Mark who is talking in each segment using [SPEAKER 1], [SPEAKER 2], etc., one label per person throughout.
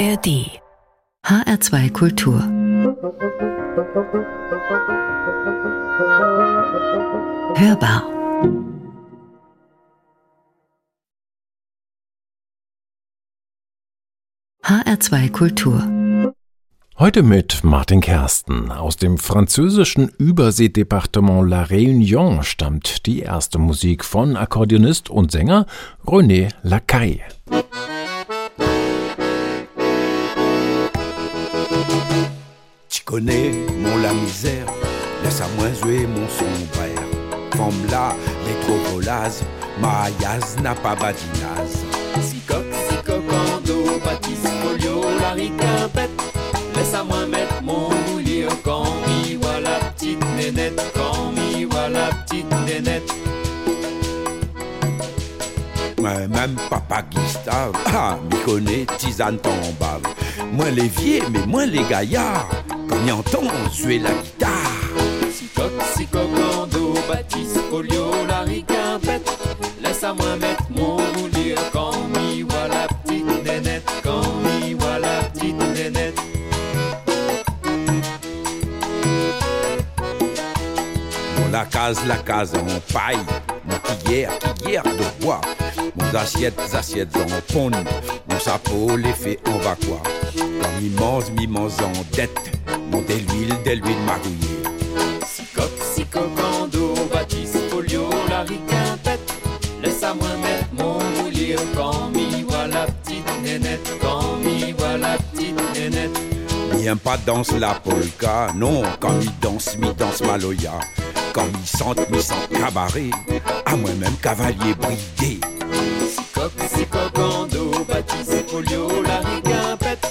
[SPEAKER 1] ARD HR2 Kultur Hörbar HR2 Kultur
[SPEAKER 2] Heute mit Martin Kersten. Aus dem französischen Überseedepartement La Réunion stammt die erste Musik von Akkordeonist und Sänger René Lacaille.
[SPEAKER 3] Connais, mon la misère, laisse à moi jouer mon sombrère. Femme là, les tropolas, ma n'a pas badinaz.
[SPEAKER 4] Sicoc, sicocando, bâtisse, folio, la riquimpette, laisse à moi mettre mon boulier quand mi voit la petite nénette, quand mi voit la petite nénette.
[SPEAKER 3] Moi, même papa Gustave, ah, m'y connaît, tisane tombave. Moins les vieux, mais moins les gaillards y entend jouer la guitare.
[SPEAKER 4] Sicoc, sicocando, bâtisse, folio, la riquimpette. Laisse à moi mettre mon moulure quand m'y voit la petite nénette, quand m'y voit la petite nénette.
[SPEAKER 3] Dans la case, la case en paille, mon cuillère, cuillère de bois. Mon assiette, assiettes en pont, mon sapot, les fait en va quoi. Comme immense, immense en dette de l'huile, de l'huile marouillée.
[SPEAKER 4] Sicoc, sicocando, bâtisse, folio, la riquimpette. Laisse à moi mettre mon moulier quand m'y voit la petite nénette, quand m'y voit la petite nénette.
[SPEAKER 3] Viens pas danse la polka, non, quand m'y danse, m'y danse maloya. Quand m'y sente, m'y sente cabaret, à moi-même cavalier bridé.
[SPEAKER 4] Toxicocando, pâtisse, polio, la rigapette.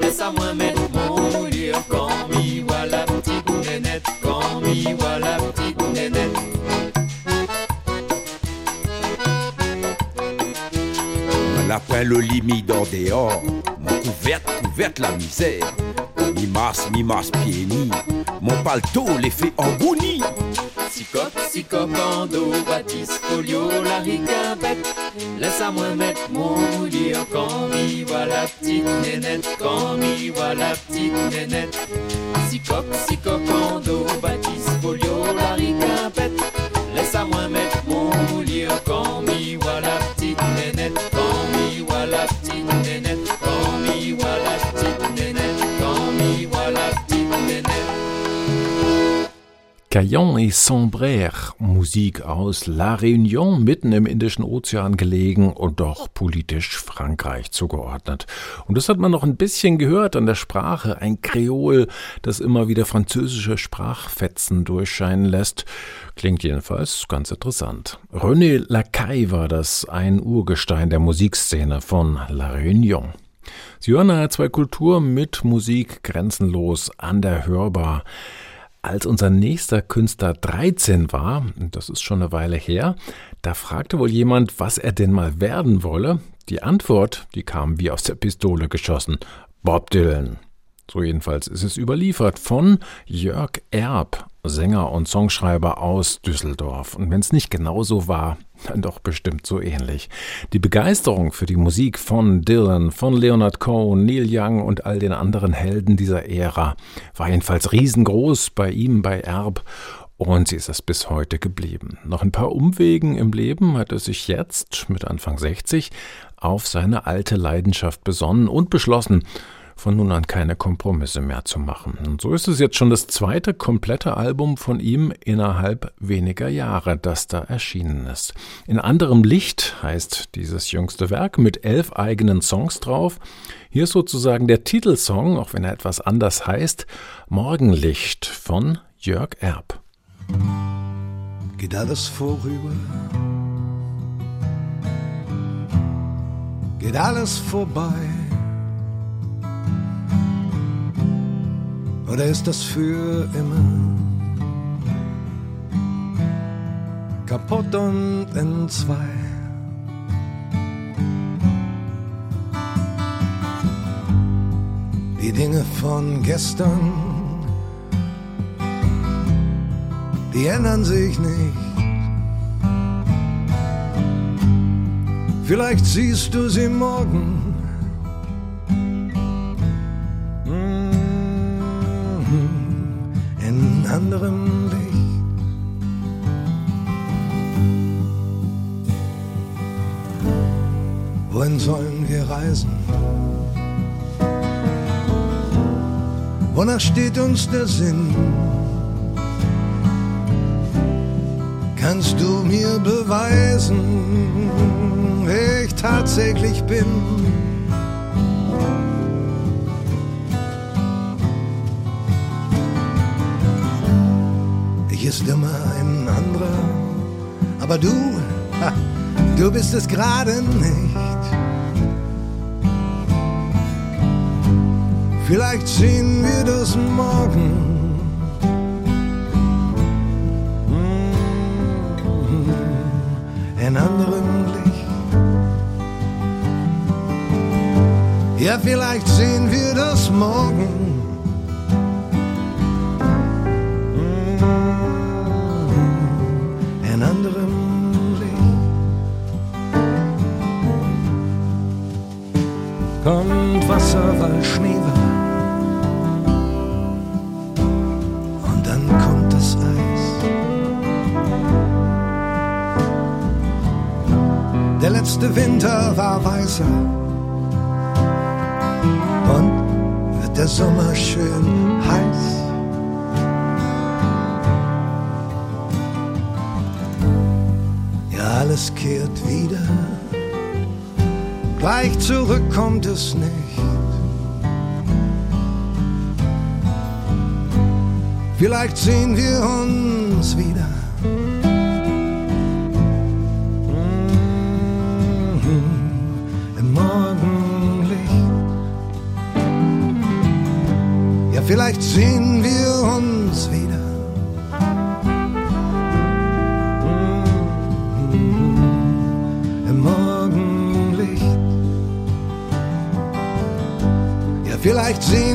[SPEAKER 4] Laisse-moi mettre mon moulure quand m'y voit la petite nénette,
[SPEAKER 3] quand m'y voit la petite nénette. La le limite en dehors, mon couverte, couverte la misère. Mi masse, mi masse pieds nus, mon paletot l'effet en bounie.
[SPEAKER 4] Sicoc, sicocando, bâtisse, folio, la riquimpette. Laisse à moi mettre mon moulier quand m'y voit la petite nénette, quand m'y voit la petite nénette. Sicoc, sicocando, bâtisse,
[SPEAKER 2] Caillon et Sombrère, Musik aus La Réunion, mitten im Indischen Ozean gelegen und doch politisch Frankreich zugeordnet. Und das hat man noch ein bisschen gehört an der Sprache, ein Kreol, das immer wieder französische Sprachfetzen durchscheinen lässt. Klingt jedenfalls ganz interessant. René Lacaille war das, ein Urgestein der Musikszene von La Réunion. Sie hören zwei Kultur mit Musik grenzenlos an der Hörbar. Als unser nächster Künstler 13 war, das ist schon eine Weile her, da fragte wohl jemand, was er denn mal werden wolle. Die Antwort, die kam wie aus der Pistole geschossen. Bob Dylan. So jedenfalls ist es überliefert von Jörg Erb, Sänger und Songschreiber aus Düsseldorf. Und wenn es nicht genau so war, dann doch bestimmt so ähnlich. Die Begeisterung für die Musik von Dylan, von Leonard Cohen, Neil Young und all den anderen Helden dieser Ära war jedenfalls riesengroß bei ihm, bei Erb. Und sie ist es bis heute geblieben. Noch ein paar Umwegen im Leben hat er sich jetzt, mit Anfang 60, auf seine alte Leidenschaft besonnen und beschlossen, von nun an keine Kompromisse mehr zu machen. Und so ist es jetzt schon das zweite komplette Album von ihm innerhalb weniger Jahre, das da erschienen ist. In anderem Licht heißt dieses jüngste Werk mit elf eigenen Songs drauf. Hier ist sozusagen der Titelsong, auch wenn er etwas anders heißt, Morgenlicht von Jörg Erb.
[SPEAKER 5] Geht alles vorüber? Geht alles vorbei? Oder ist das für immer kaputt und in zwei? Die Dinge von gestern, die ändern sich nicht. Vielleicht siehst du sie morgen anderem Licht. Wohin sollen wir reisen? Wonach steht uns der Sinn? Kannst du mir beweisen, wer ich tatsächlich bin? Ist immer ein anderer, aber du, ha, du bist es gerade nicht. Vielleicht sehen wir das morgen. Mm, In anderem Licht. Ja, vielleicht sehen wir das morgen. Wasser, weil Schnee war. Und dann kommt das Eis. Der letzte Winter war weißer. Und wird der Sommer schön heiß. Ja, alles kehrt wieder. Gleich zurück kommt es nicht. Vielleicht sehen wir uns wieder. Mhm, Im Morgenlicht. Ja, vielleicht sehen wir uns wieder. Mhm, Im Morgenlicht. Ja, vielleicht sehen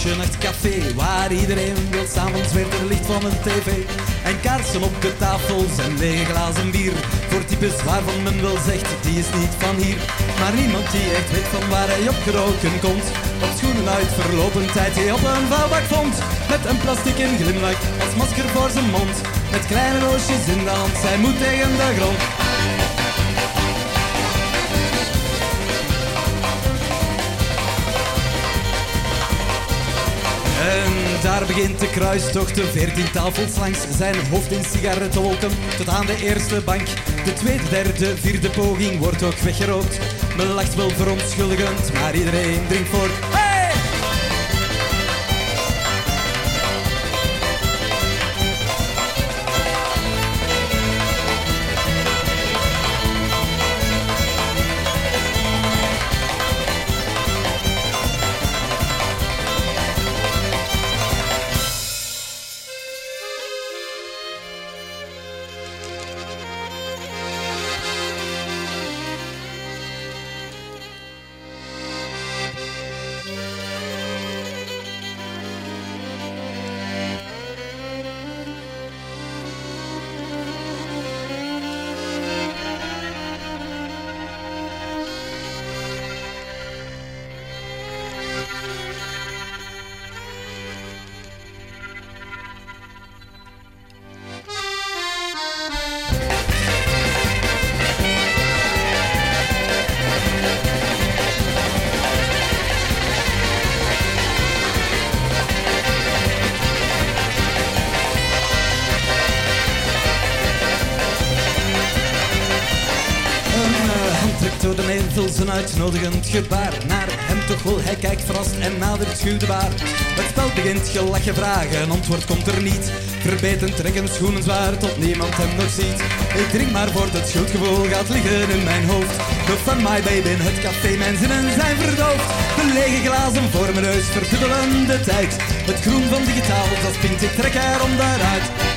[SPEAKER 6] van het Nachtcafé Waar iedereen wil s'avonds weer er licht van een tv. En kaarsen op de tafels en lege glazen bier. Voor types waarvan men wel zegt, die is niet van hier. Maar niemand die echt weet van waar hij opgeroken komt. Op schoenen uit verlopen tijd die op een vuilbak vond. Met een plastic glimlach als masker voor zijn mond. Met kleine roosjes in de hand, zij moet tegen de grond daar begint de kruistocht, veertien tafels langs zijn hoofd in sigarettenwolken tot aan de eerste bank. De tweede, derde, vierde poging wordt ook weggerookt. Men lacht wel verontschuldigend, maar iedereen drinkt voor. Gelachen vragen, antwoord komt er niet. Verbeten trekken schoenen zwaar tot niemand hem nog ziet. Ik drink maar voort, het schuldgevoel gaat liggen in mijn hoofd. De fun my baby in het café, mijn zinnen zijn verdoofd. De lege glazen voor mijn neus verdubbelen de tijd. Het groen van digitaal, dat springt, ik trek er onderuit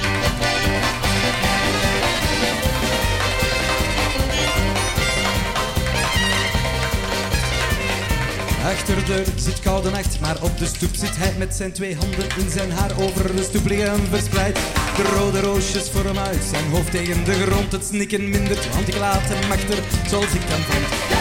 [SPEAKER 6] Achter de deur zit koude nacht, maar op de stoep zit hij met zijn twee handen in zijn haar over de stoep liggen verspreid. De rode roosjes voor hem uit, zijn hoofd tegen de grond, het snikken mindert, want ik laat hem achter zoals ik hem vond.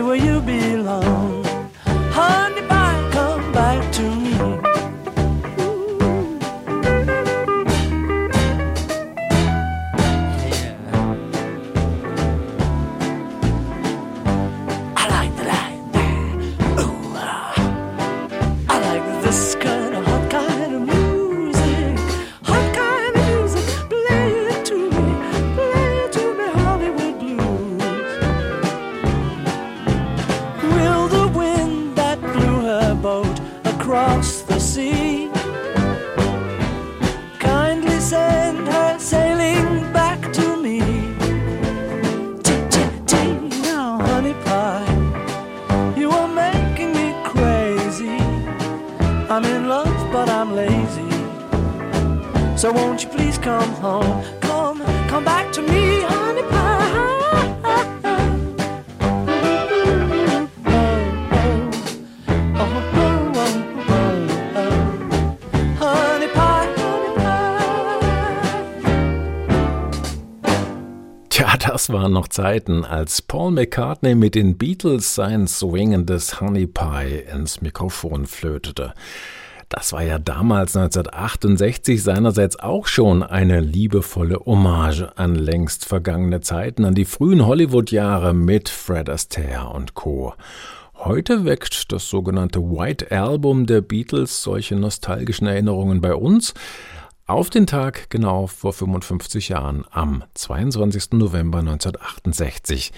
[SPEAKER 7] Where you belong.
[SPEAKER 2] Waren noch Zeiten, als Paul McCartney mit den Beatles sein swingendes Honey Pie ins Mikrofon flötete. Das war ja damals 1968 seinerseits auch schon eine liebevolle Hommage an längst vergangene Zeiten, an die frühen Hollywood-Jahre mit Fred Astaire und Co. Heute weckt das sogenannte White Album der Beatles solche nostalgischen Erinnerungen bei uns. Auf den Tag genau vor 55 Jahren, am 22. November 1968,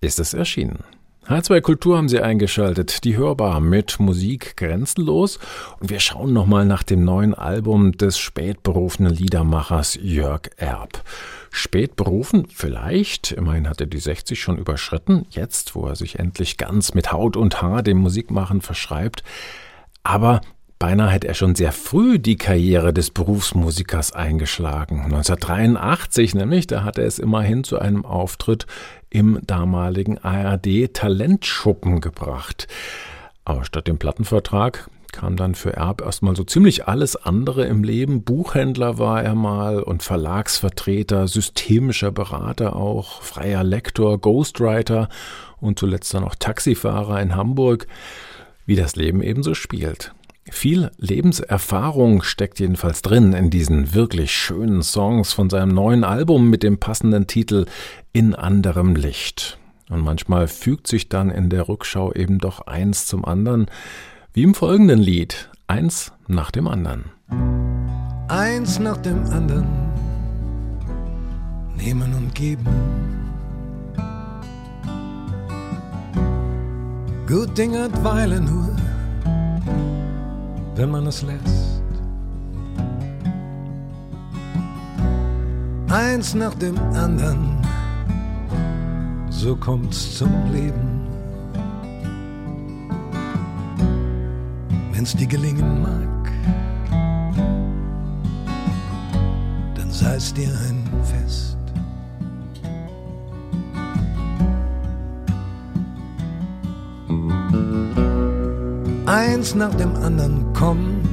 [SPEAKER 2] ist es erschienen. H2 Kultur haben Sie eingeschaltet, die hörbar mit Musik grenzenlos. Und wir schauen nochmal nach dem neuen Album des spätberufenen Liedermachers Jörg Erb. Spät berufen, vielleicht, immerhin hat er die 60 schon überschritten, jetzt, wo er sich endlich ganz mit Haut und Haar dem Musikmachen verschreibt. Aber Beinahe hätte er schon sehr früh die Karriere des Berufsmusikers eingeschlagen. 1983 nämlich, da hat er es immerhin zu einem Auftritt im damaligen ARD Talentschuppen gebracht. Aber statt dem Plattenvertrag kam dann für Erb erstmal so ziemlich alles andere im Leben. Buchhändler war er mal und Verlagsvertreter, systemischer Berater auch, freier Lektor, Ghostwriter und zuletzt dann auch Taxifahrer in Hamburg, wie das Leben ebenso spielt. Viel Lebenserfahrung steckt jedenfalls drin in diesen wirklich schönen Songs von seinem neuen Album mit dem passenden Titel In anderem Licht. Und manchmal fügt sich dann in der Rückschau eben doch eins zum anderen, wie im folgenden Lied, eins nach dem anderen.
[SPEAKER 5] Eins nach dem anderen, nehmen und geben. Gut Ding hat Weile nur, wenn man es lässt. Eins nach dem anderen, so kommt's zum Leben. Wenn's dir gelingen mag, dann sei's dir ein Fest. Eins nach dem anderen kommt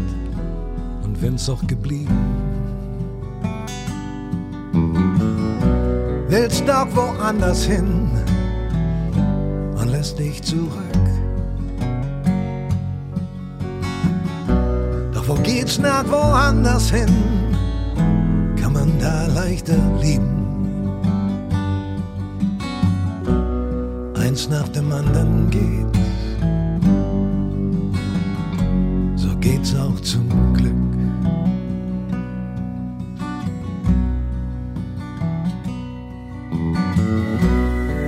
[SPEAKER 5] und wenn's auch geblieben. Willst doch woanders hin und lässt dich zurück. Doch wo geht's nach woanders hin? Kann man da leichter lieben? Eins nach dem anderen geht, geht's auch zum Glück.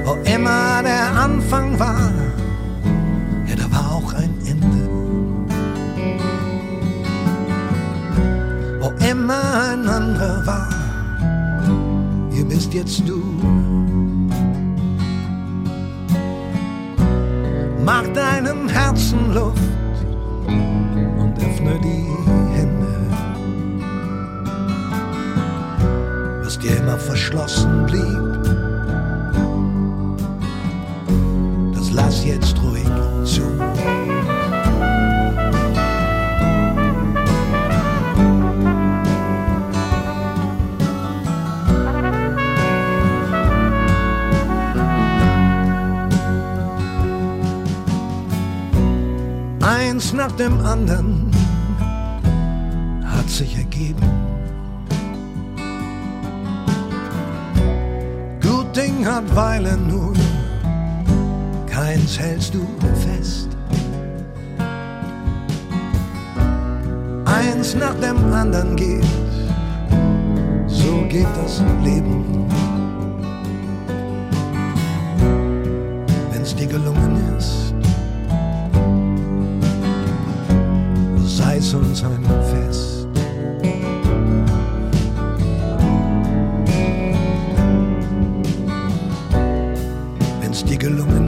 [SPEAKER 5] Wo immer der Anfang war, ja, da war auch ein Ende. Wo immer ein anderer war, hier bist jetzt du. Hat Weile nun, keins hältst du fest. Eins nach dem anderen geht, so geht das Leben. Wenn's dir gelungen ist, sei's uns ein Fest. Gelungen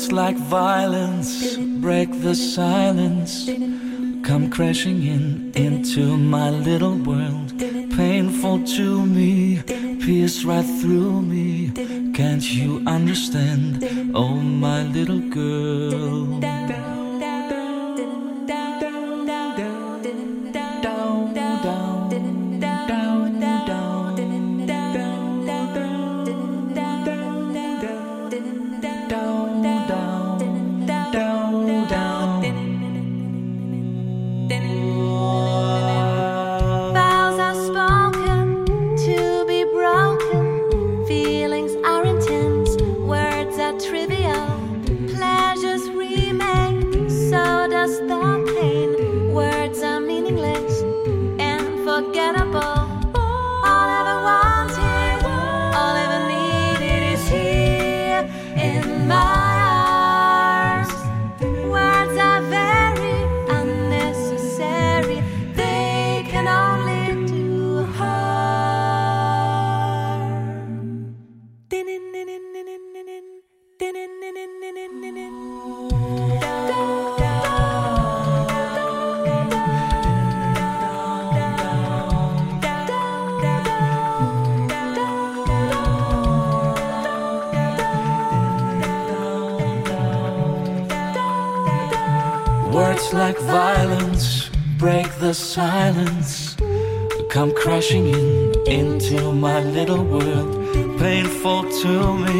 [SPEAKER 8] Words like violence break the silence. Come crashing in into my little world. Painful to me, pierce right through me. Can't you understand? Oh, my little girl. Silence. Come crashing in into my little world. Painful to me,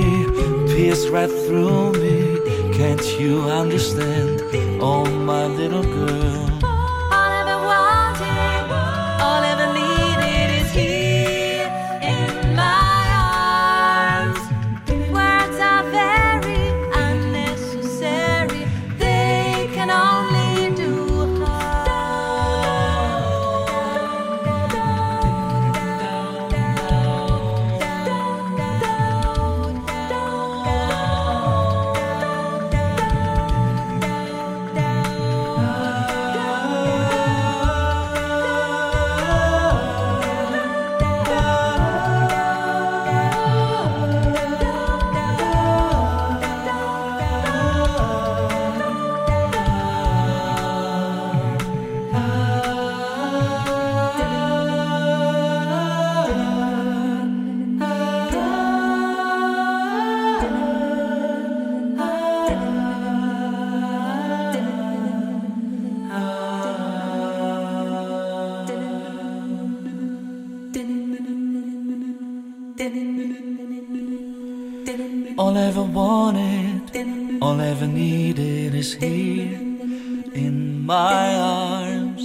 [SPEAKER 8] pierce right through me. Can't you understand? Oh, my little girl. Ever wanted, all ever needed is here in my arms.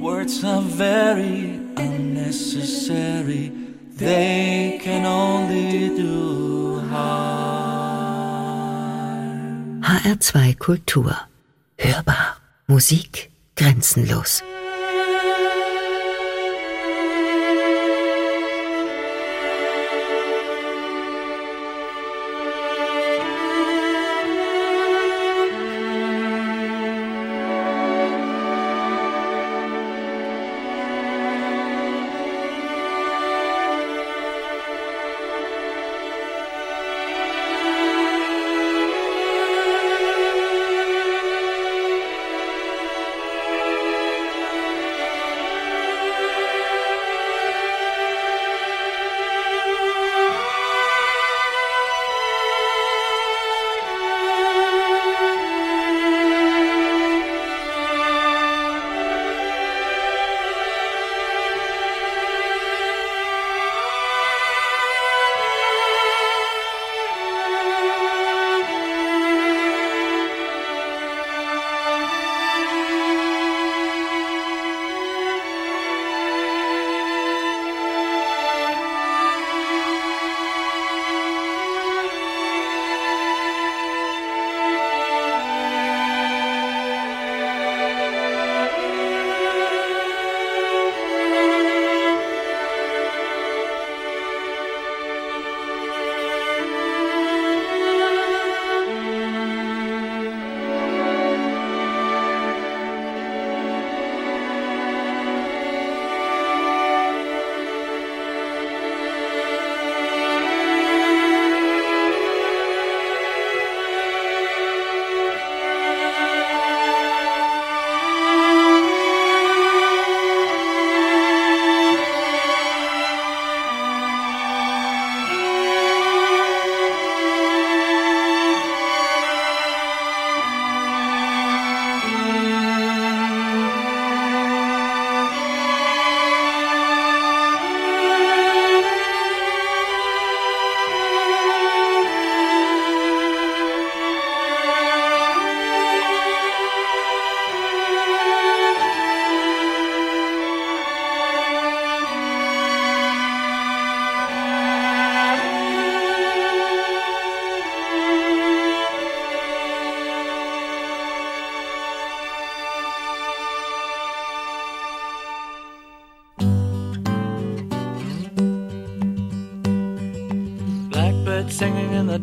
[SPEAKER 8] Words are very unnecessary, they can only do harm.
[SPEAKER 1] HR2 Kultur. Hörbar. Musik grenzenlos.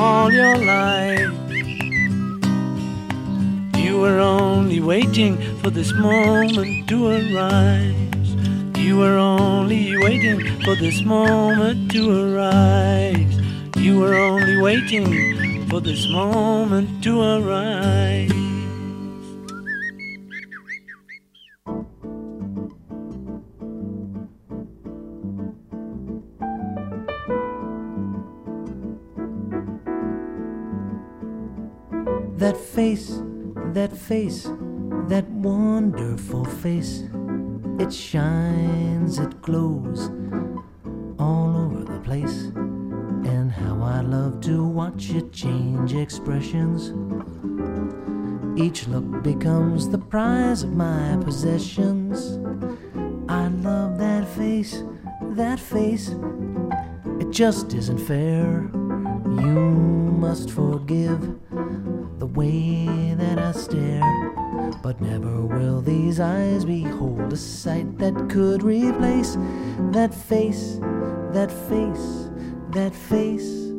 [SPEAKER 7] all your life. You were only waiting for this moment to arise. You were only waiting for this moment to arise. You were only waiting for this moment to arise.
[SPEAKER 9] That face, that face, that wonderful face. It shines, it glows all over the place. And how I love to watch it change expressions. Each look becomes the prize of my possessions. I love that face, that face. It just isn't fair. You must forgive way that I stare. But never will these eyes behold a sight that could replace that face, that face, that face.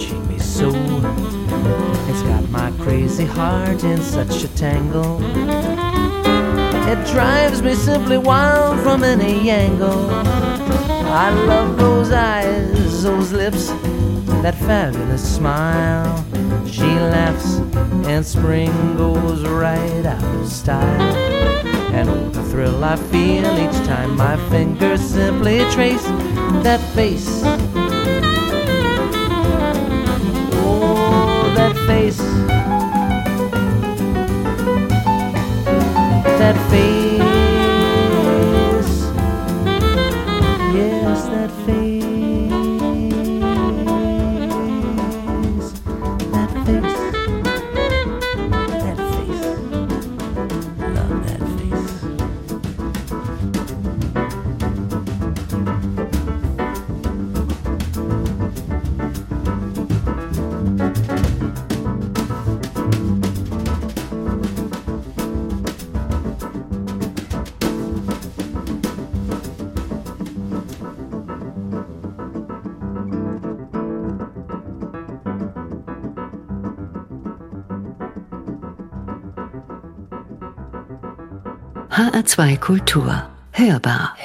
[SPEAKER 9] Bewitching me so. It's got my crazy heart in such a tangle. It drives me simply wild from any angle. I love those eyes those lips, that fabulous smile. She laughs and spring goes right out of style. And oh, the thrill I feel each time my fingers simply trace that face. Face. That face.
[SPEAKER 1] HR2 Kultur. Hörbar.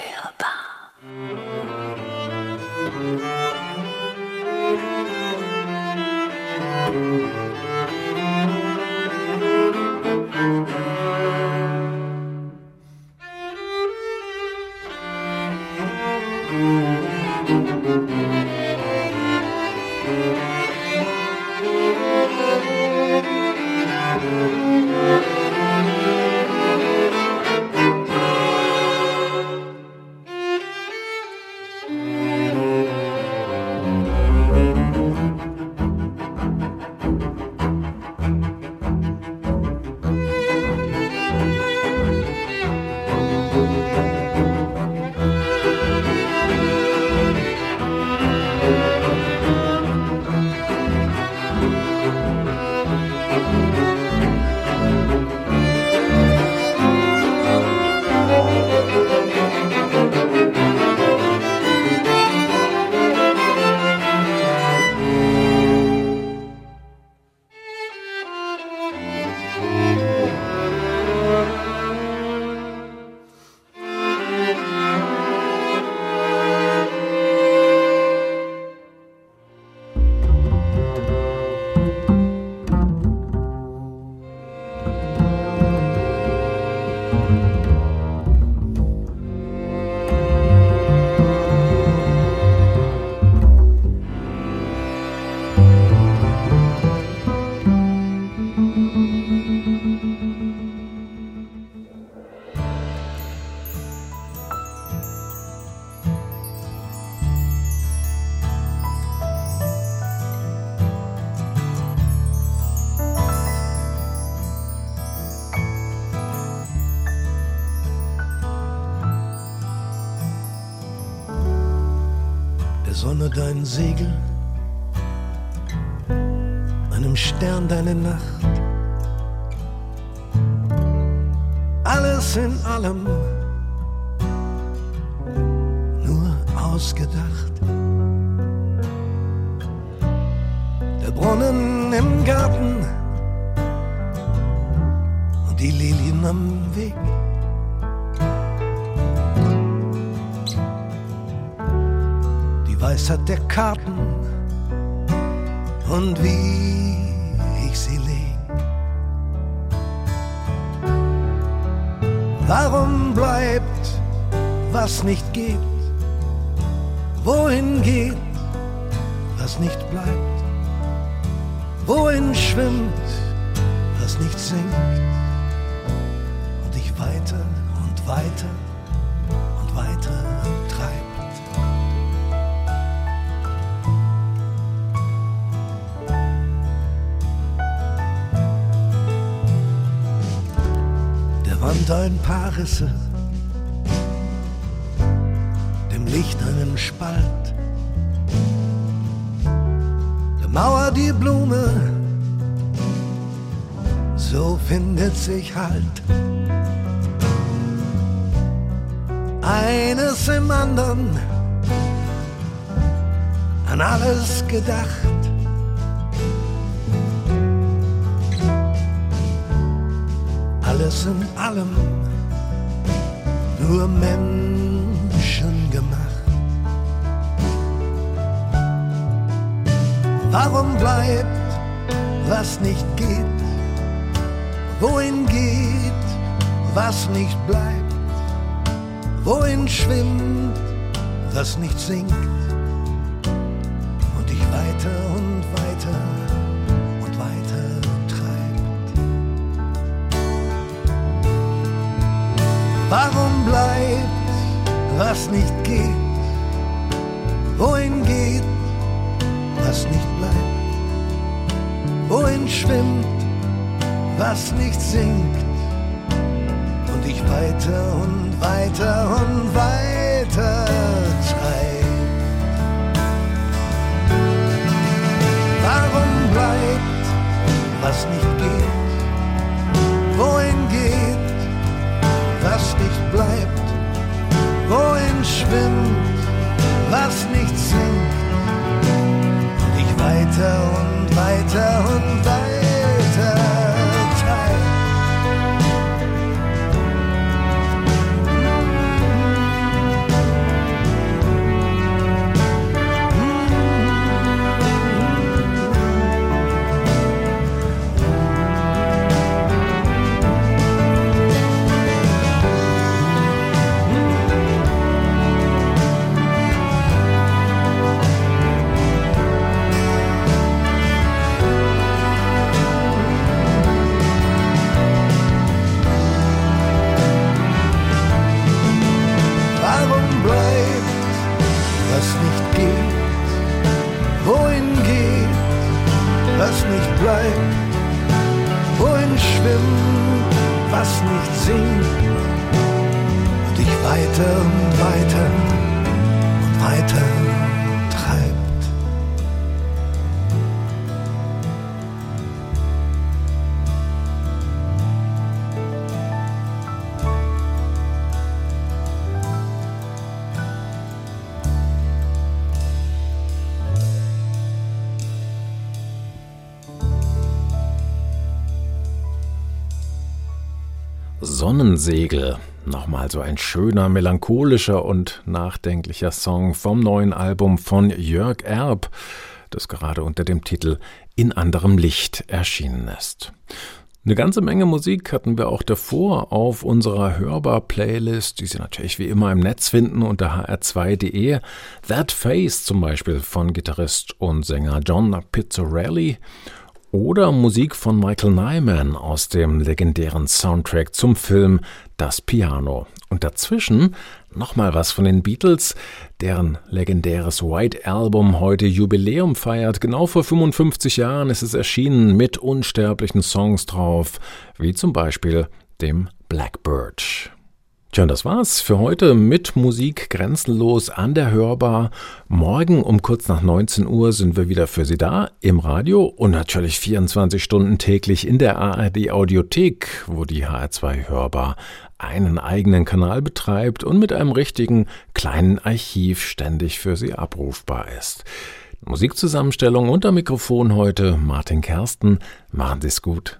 [SPEAKER 5] Segel, Karten und wie ich sie leg. Warum bleibt, was nicht geht? Wohin geht, was nicht bleibt? Wohin schwimmt, was nicht sinkt? Und ich weiter und weiter und weiter treibt. Wand ein paar Risse, dem Licht einen Spalt, der Mauer die Blume, so findet sich Halt. Eines im anderen, an alles gedacht. Alles in allem, nur Menschen gemacht. Warum bleibt, was nicht geht? Wohin geht, was nicht bleibt? Wohin schwimmt, was nicht sinkt? Warum bleibt, was nicht geht? Wohin geht, was nicht bleibt? Wohin schwimmt, was nicht sinkt? Und ich weiter und weiter und weiter treibt.
[SPEAKER 2] Sonnensegel. Nochmal so ein schöner, melancholischer und nachdenklicher Song vom neuen Album von Jörg Erb, das gerade unter dem Titel In anderem Licht erschienen ist. Eine ganze Menge Musik hatten wir auch davor auf unserer Hörbar-Playlist, die Sie natürlich wie immer im Netz finden unter hr2.de. That Face zum Beispiel von Gitarrist und Sänger John Pizzarelli oder Musik von Michael Nyman aus dem legendären Soundtrack zum Film Das Piano. Und dazwischen nochmal was von den Beatles, deren legendäres White Album heute Jubiläum feiert. Genau vor 55 Jahren ist es erschienen mit unsterblichen Songs drauf, wie zum Beispiel dem Blackbird. Tja, das war's für heute mit Musik grenzenlos an der Hörbar. Morgen um kurz nach 19 Uhr sind wir wieder für Sie da im Radio und natürlich 24 Stunden täglich in der ARD Audiothek, wo die HR2 Hörbar einen eigenen Kanal betreibt und mit einem richtigen kleinen Archiv ständig für Sie abrufbar ist. Musikzusammenstellung unter Mikrofon heute Martin Kersten. Machen Sie's gut.